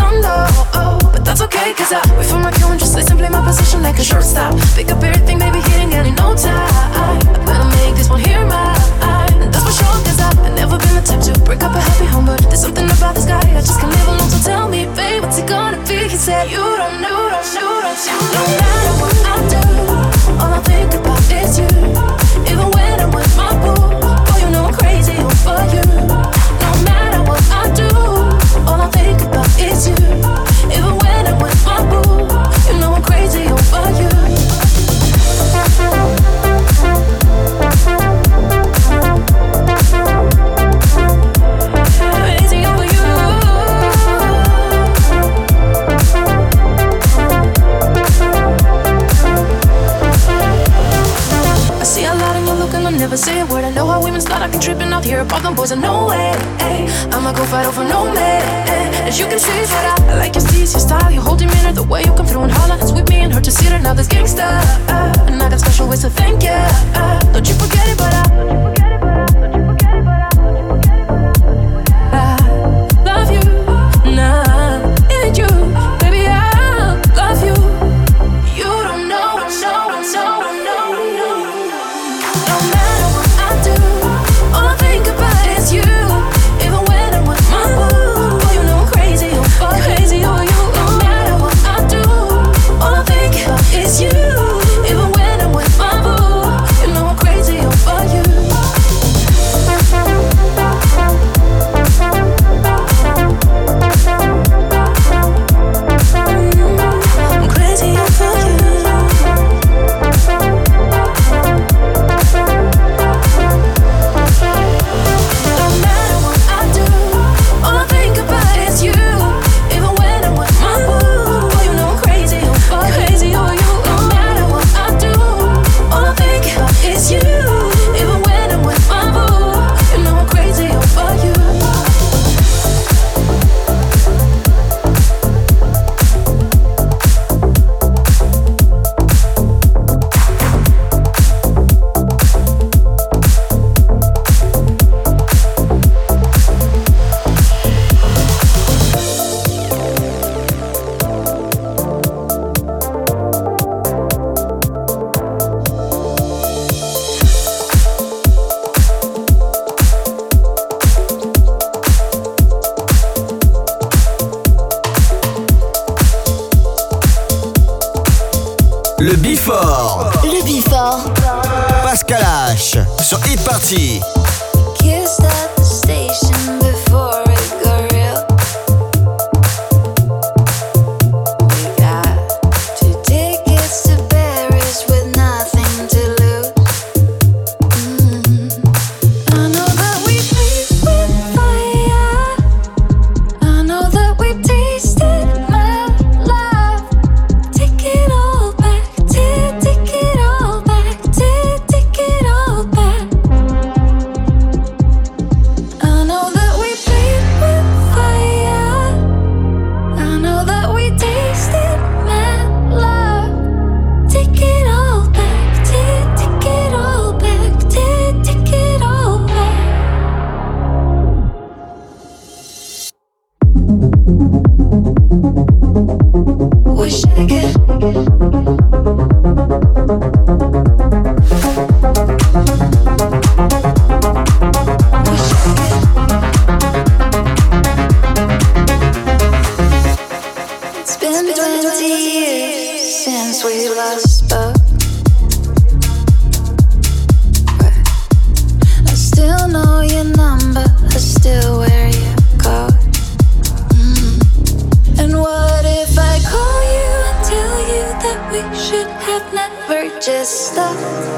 on low, oh, oh, but that's okay, cause I wait for my cue and just listen, play my position like a shortstop. Pick up everything, baby, hitting and in no time. I better make this one here mine. And that's for sure, cause I, I've never been the type to break up a happy home, but there's something about this guy I just can't live alone. So tell me, babe, what's it gonna be? He said, You don't know, don't know, don't know. No matter what I do, all I think about is you. Even when I've tripping out here about them boys and no way. I'ma go fight over no man. As you can see, but I, I like your steez, your style, your whole demeanor, the way you come through and holler and sweep me and hurt to see her. Now this gangsta, and I got special ways to thank you. Uh, don't you forget it, but I. just stop.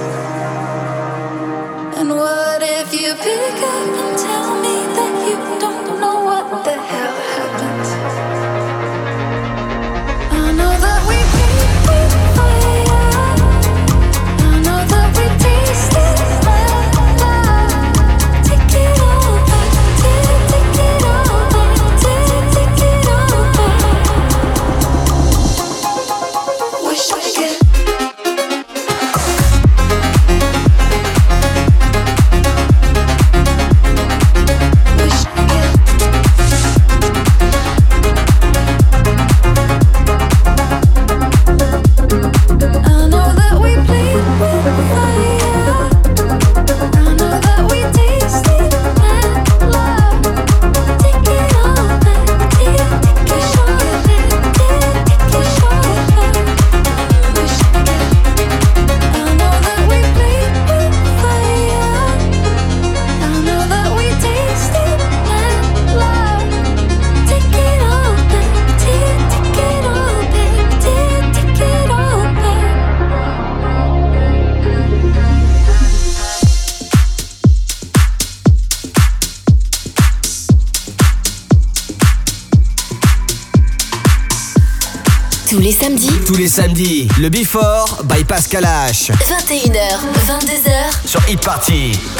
samedi, le Before by Pascal H. 21h, 22h sur Hit Party.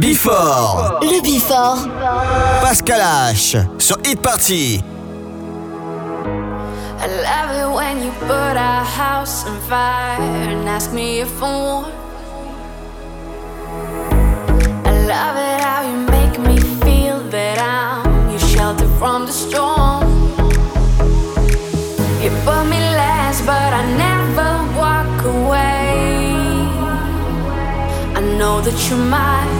Le Before. Le Before. Pascal H. Sur Hit Party. I love it when you put our house on fire and ask me if I'm warm. I love it how you make me feel that I'm your shelter from the storm. You put me last, but I never walk away. I know that you're my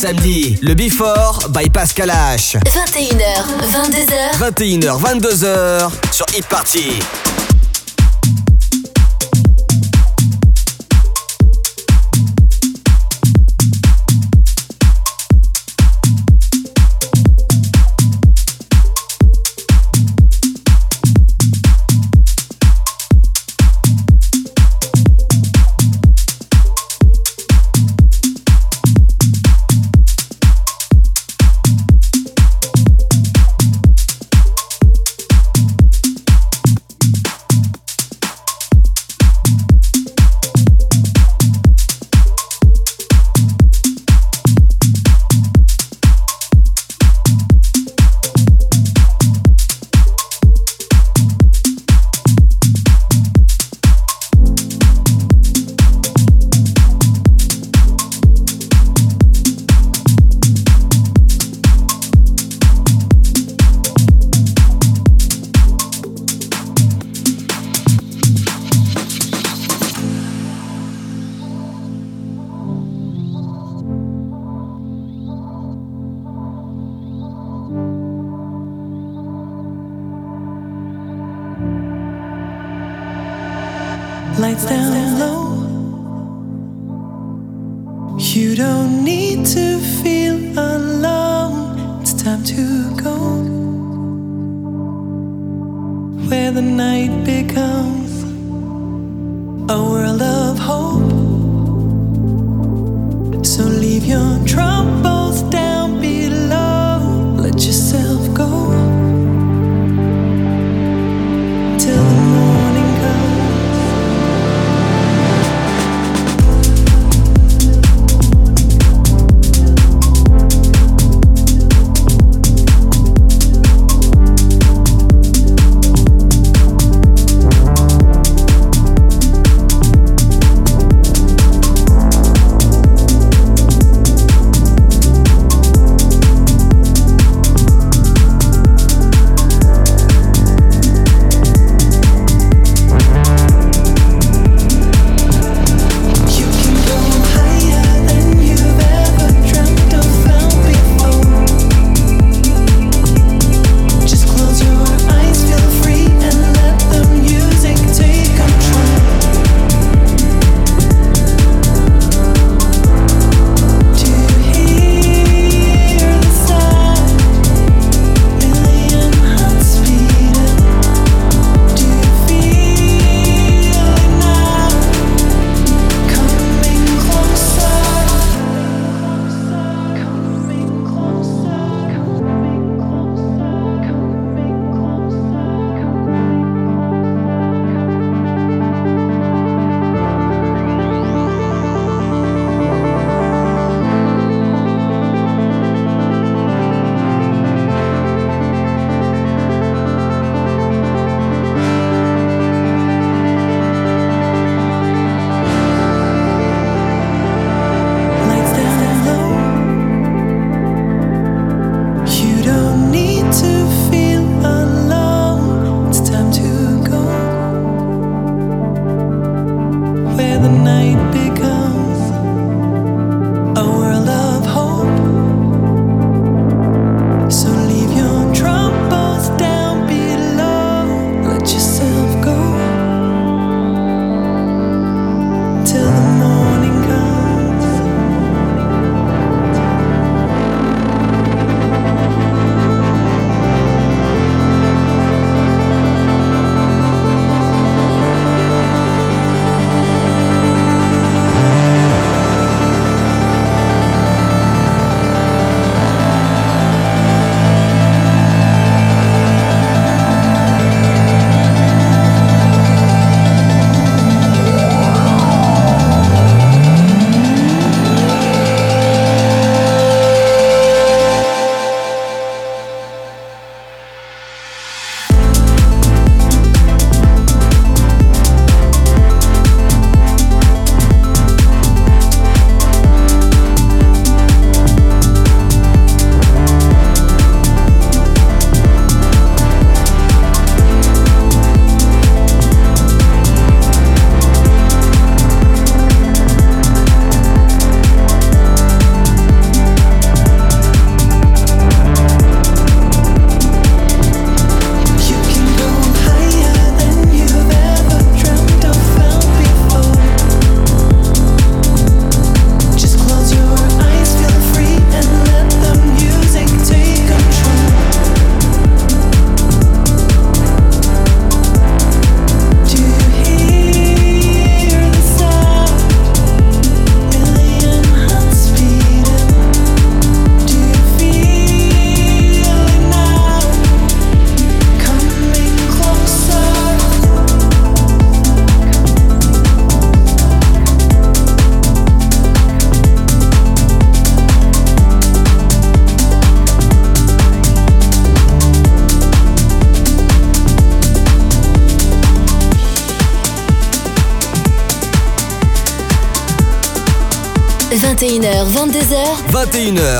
samedi, le Before by Pascal H. 21h, 22h. 21h, 22h sur Hit Party.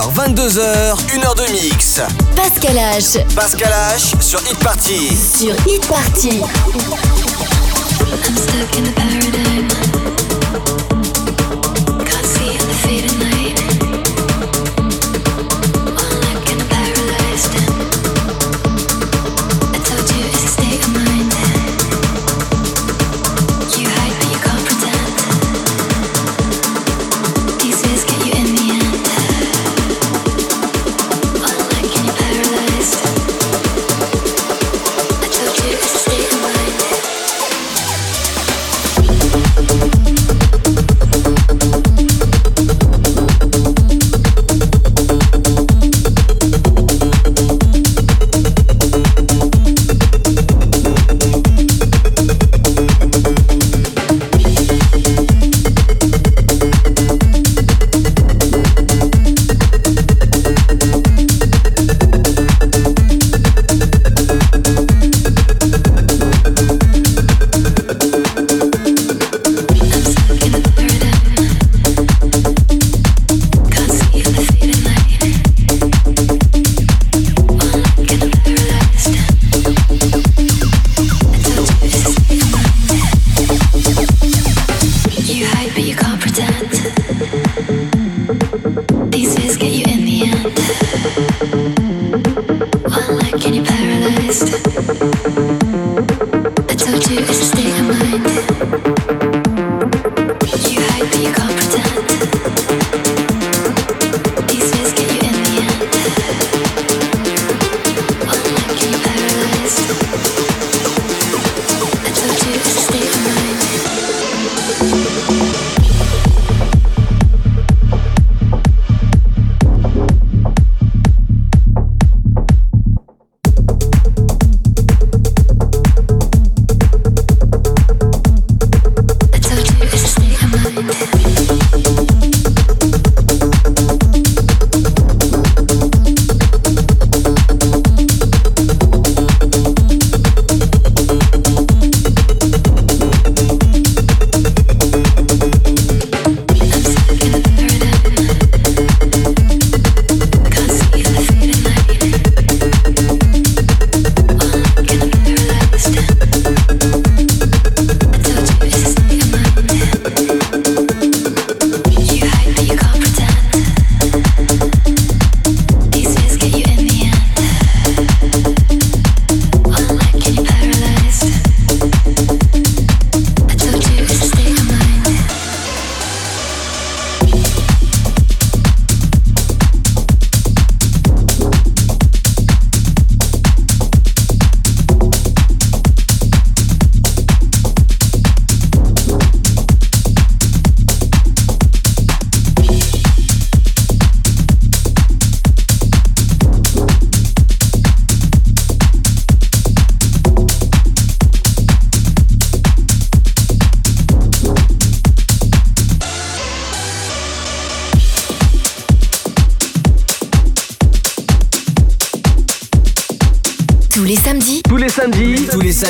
22h, 1h de mix. Pascal H. Pascal H sur Hit Party. Sur Hit Party. I'm stuck in the